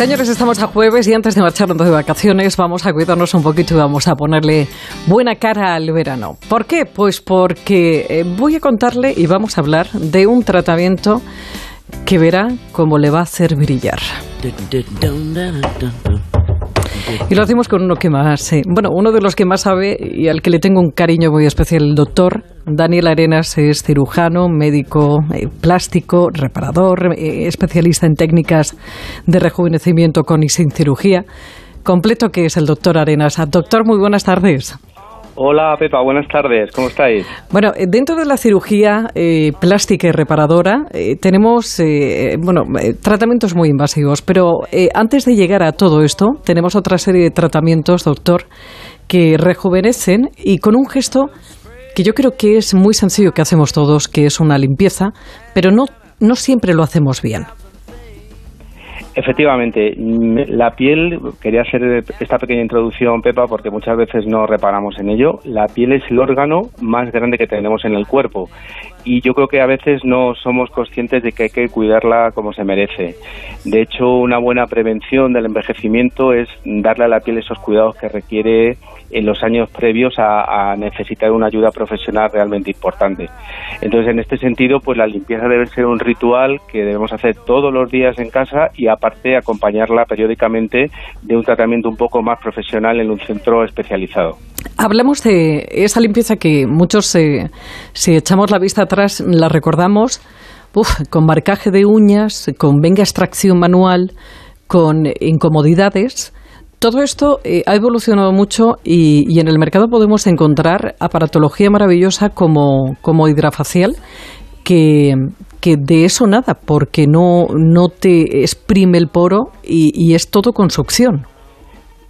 Señores, estamos a jueves y antes de marcharnos de vacaciones vamos a cuidarnos un poquito y vamos a ponerle buena cara al verano. ¿Por qué? Pues porque eh, voy a contarle y vamos a hablar de un tratamiento que verá cómo le va a hacer brillar. Y lo hacemos con uno que más, bueno, uno de los que más sabe y al que le tengo un cariño muy especial, el doctor Daniel Arenas es cirujano, médico eh, plástico, reparador, eh, especialista en técnicas de rejuvenecimiento con y sin cirugía. Completo que es el doctor Arenas. Doctor, muy buenas tardes. Hola Pepa, buenas tardes, ¿cómo estáis? Bueno, eh, dentro de la cirugía eh, plástica y reparadora eh, tenemos bueno, tratamientos muy invasivos, pero antes de llegar a todo esto tenemos otra serie de tratamientos, doctor, que rejuvenecen y con un gesto que yo creo que es muy sencillo que hacemos todos, que es una limpieza, pero no, no siempre lo hacemos bien. Efectivamente, la piel, quería hacer esta pequeña introducción, Pepa, porque muchas veces no reparamos en ello. La piel es el órgano más grande que tenemos en el cuerpo y yo creo que a veces no somos conscientes de que hay que cuidarla como se merece. De hecho, una buena prevención del envejecimiento es darle a la piel esos cuidados que requiere en los años previos a, necesitar una ayuda profesional realmente importante. Entonces, en este sentido, pues la limpieza debe ser un ritual que debemos hacer todos los días en casa y aparte acompañarla periódicamente de un tratamiento un poco más profesional en un centro especializado. Hablamos de esa limpieza que muchos, eh, si echamos la vista atrás, la recordamos con marcaje de uñas, con venga extracción manual, con incomodidades. Todo esto eh, ha evolucionado mucho y, en el mercado podemos encontrar aparatología maravillosa como, como hidrafacial que, de eso nada, porque no, no te exprime el poro y, y es todo con succión.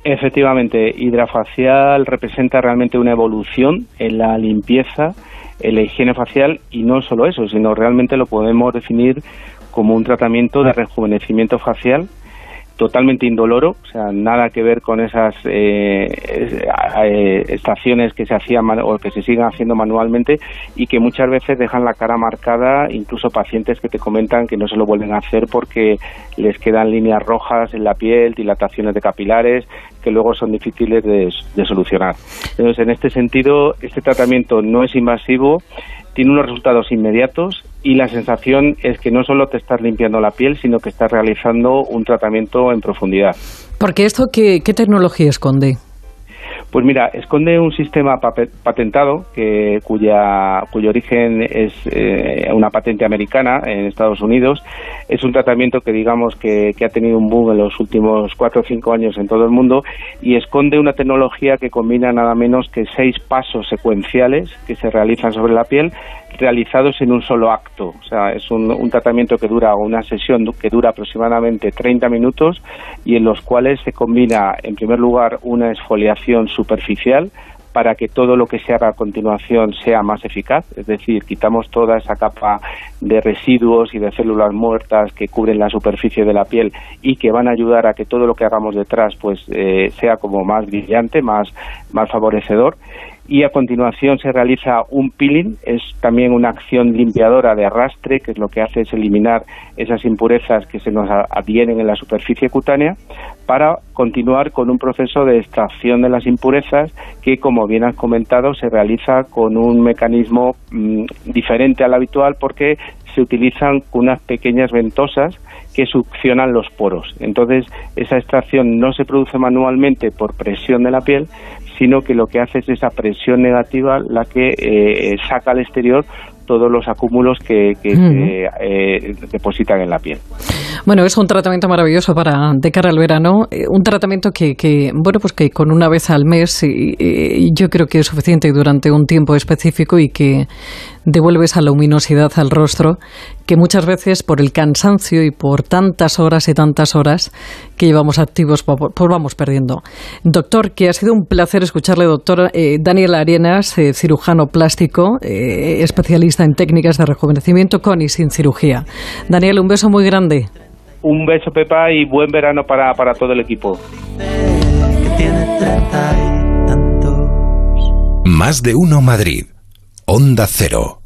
Efectivamente, hidrafacial representa realmente una evolución en la limpieza, en la higiene facial y no solo eso, sino realmente lo podemos definir como un tratamiento de rejuvenecimiento facial totalmente indoloro, o sea, nada que ver con esas eh, eh, estaciones que se hacían o que se siguen haciendo manualmente y que muchas veces dejan la cara marcada, incluso pacientes que te comentan que no se lo vuelven a hacer porque les quedan líneas rojas en la piel, dilataciones de capilares, que luego son difíciles de, de solucionar. Entonces, en este sentido, este tratamiento no es invasivo, tiene unos resultados inmediatos y la sensación es que no solo te estás limpiando la piel, sino que estás realizando un tratamiento en profundidad. Porque esto, ¿qué, qué tecnología esconde? Pues mira, esconde un sistema patentado que, cuya, cuyo origen es eh, una patente americana en Estados Unidos. Es un tratamiento que digamos que, que, ha tenido un boom en los últimos cuatro o cinco años en todo el mundo y esconde una tecnología que combina nada menos que seis pasos secuenciales que se realizan sobre la piel realizados en un solo acto. O sea, es un, un tratamiento que dura una sesión que dura aproximadamente 30 minutos y en los cuales se combina en primer lugar una exfoliación superficial para que todo lo que se haga a continuación sea más eficaz, es decir, quitamos toda esa capa de residuos y de células muertas que cubren la superficie de la piel y que van a ayudar a que todo lo que hagamos detrás pues eh, sea como más brillante, más, más favorecedor y a continuación se realiza un peeling, es también una acción limpiadora de arrastre, que es lo que hace es eliminar esas impurezas que se nos adhieren en la superficie cutánea, para continuar con un proceso de extracción de las impurezas que, como bien has comentado, se realiza con un mecanismo mm, diferente al habitual porque se utilizan unas pequeñas ventosas que succionan los poros. Entonces, esa extracción no se produce manualmente por presión de la piel, sino que lo que hace es esa presión negativa la que eh, saca al exterior todos los acúmulos que, se eh, depositan en la piel. Bueno, es un tratamiento maravilloso para de cara al verano, eh, un tratamiento que, que, bueno, pues que con una vez al mes y, yo creo que es suficiente durante un tiempo específico y que devuelve esa luminosidad al rostro que muchas veces por el cansancio y por tantas horas y tantas horas que llevamos activos, pues, pues vamos perdiendo. Doctor, que ha sido un placer escucharle, doctor eh, Daniel Arenas, eh, cirujano plástico, especialista en técnicas de rejuvenecimiento con y sin cirugía. Daniel, un beso muy grande. Un beso, Pepa, y buen verano para, para todo el equipo. Más de uno Madrid. Onda Cero.